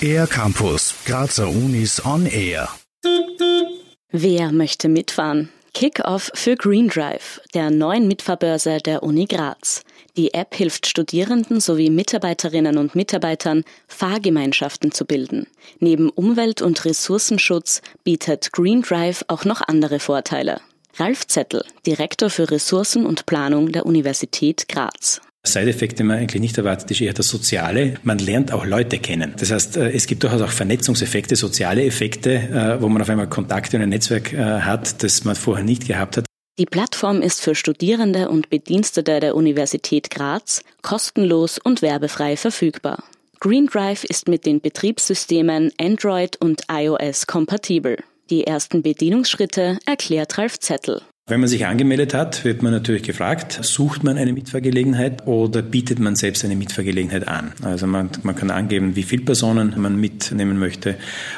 Air Campus, Grazer Unis on Air. Wer möchte mitfahren? Kick-off für Green Drive, der neuen Mitfahrbörse der Uni Graz. Die App hilft Studierenden sowie Mitarbeiterinnen und Mitarbeitern, Fahrgemeinschaften zu bilden. Neben Umwelt- und Ressourcenschutz bietet Green Drive auch noch andere Vorteile. Ralf Zettel, Direktor für Ressourcen und Planung der Universität Graz. Side-Effekt, den man eigentlich nicht erwartet, ist eher das Soziale. Man lernt auch Leute kennen. Das heißt, äh, es gibt durchaus auch Vernetzungseffekte, soziale Effekte, äh, wo man auf einmal Kontakte und ein Netzwerk äh, hat, das man vorher nicht gehabt hat. Die Plattform ist für Studierende und Bedienstete der Universität Graz kostenlos und werbefrei verfügbar. GreenDrive ist mit den Betriebssystemen Android und iOS kompatibel. Die ersten Bedienungsschritte erklärt Ralf Zettel. Wenn man sich angemeldet hat, wird man natürlich gefragt, sucht man eine Mitfahrgelegenheit oder bietet man selbst eine Mitfahrgelegenheit an? Also man, man kann angeben, wie viele Personen man mitnehmen möchte,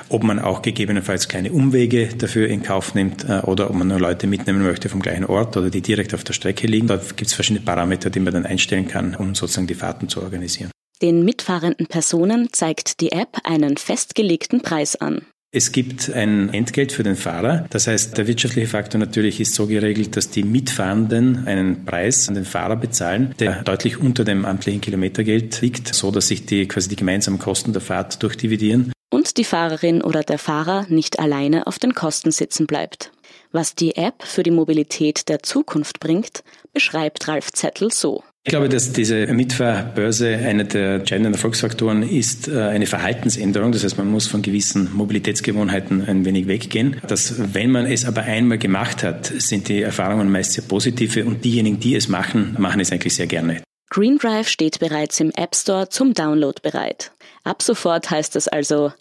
ob man auch gegebenenfalls kleine Umwege dafür in Kauf nimmt äh, oder ob man nur Leute mitnehmen möchte vom gleichen Ort oder die direkt auf der Strecke liegen. Da gibt es verschiedene Parameter, die man dann einstellen kann, um sozusagen die Fahrten zu organisieren. Den mitfahrenden Personen zeigt die App einen festgelegten Preis an. Es gibt ein Entgelt für den Fahrer. Das heißt, der wirtschaftliche Faktor natürlich ist so geregelt, dass die Mitfahrenden einen Preis an den Fahrer bezahlen, der deutlich unter dem amtlichen Kilometergeld liegt, so dass sich die quasi die gemeinsamen Kosten der Fahrt durchdividieren. Und die Fahrerin oder der Fahrer nicht alleine auf den Kosten sitzen bleibt. Was die App für die Mobilität der Zukunft bringt, beschreibt Ralf Zettel so. Ich glaube, dass diese Mitfahrbörse einer der entscheidenden Erfolgsfaktoren ist äh, eine Verhaltensänderung. Das heißt, man muss von gewissen Mobilitätsgewohnheiten ein wenig weggehen. Dass, wenn man es aber einmal gemacht hat, sind die Erfahrungen meist sehr positive und diejenigen, die es machen, machen es eigentlich sehr gerne. Green Drive steht bereits im App Store zum Download bereit. Ab sofort heißt es also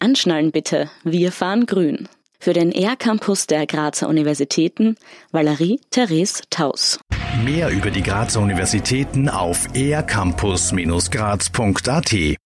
Anschnallen bitte, wir fahren grün. Für den Air Campus der Grazer Universitäten Valerie Therese Taus. Mehr über die Grazer Universitäten auf ercampus-graz.at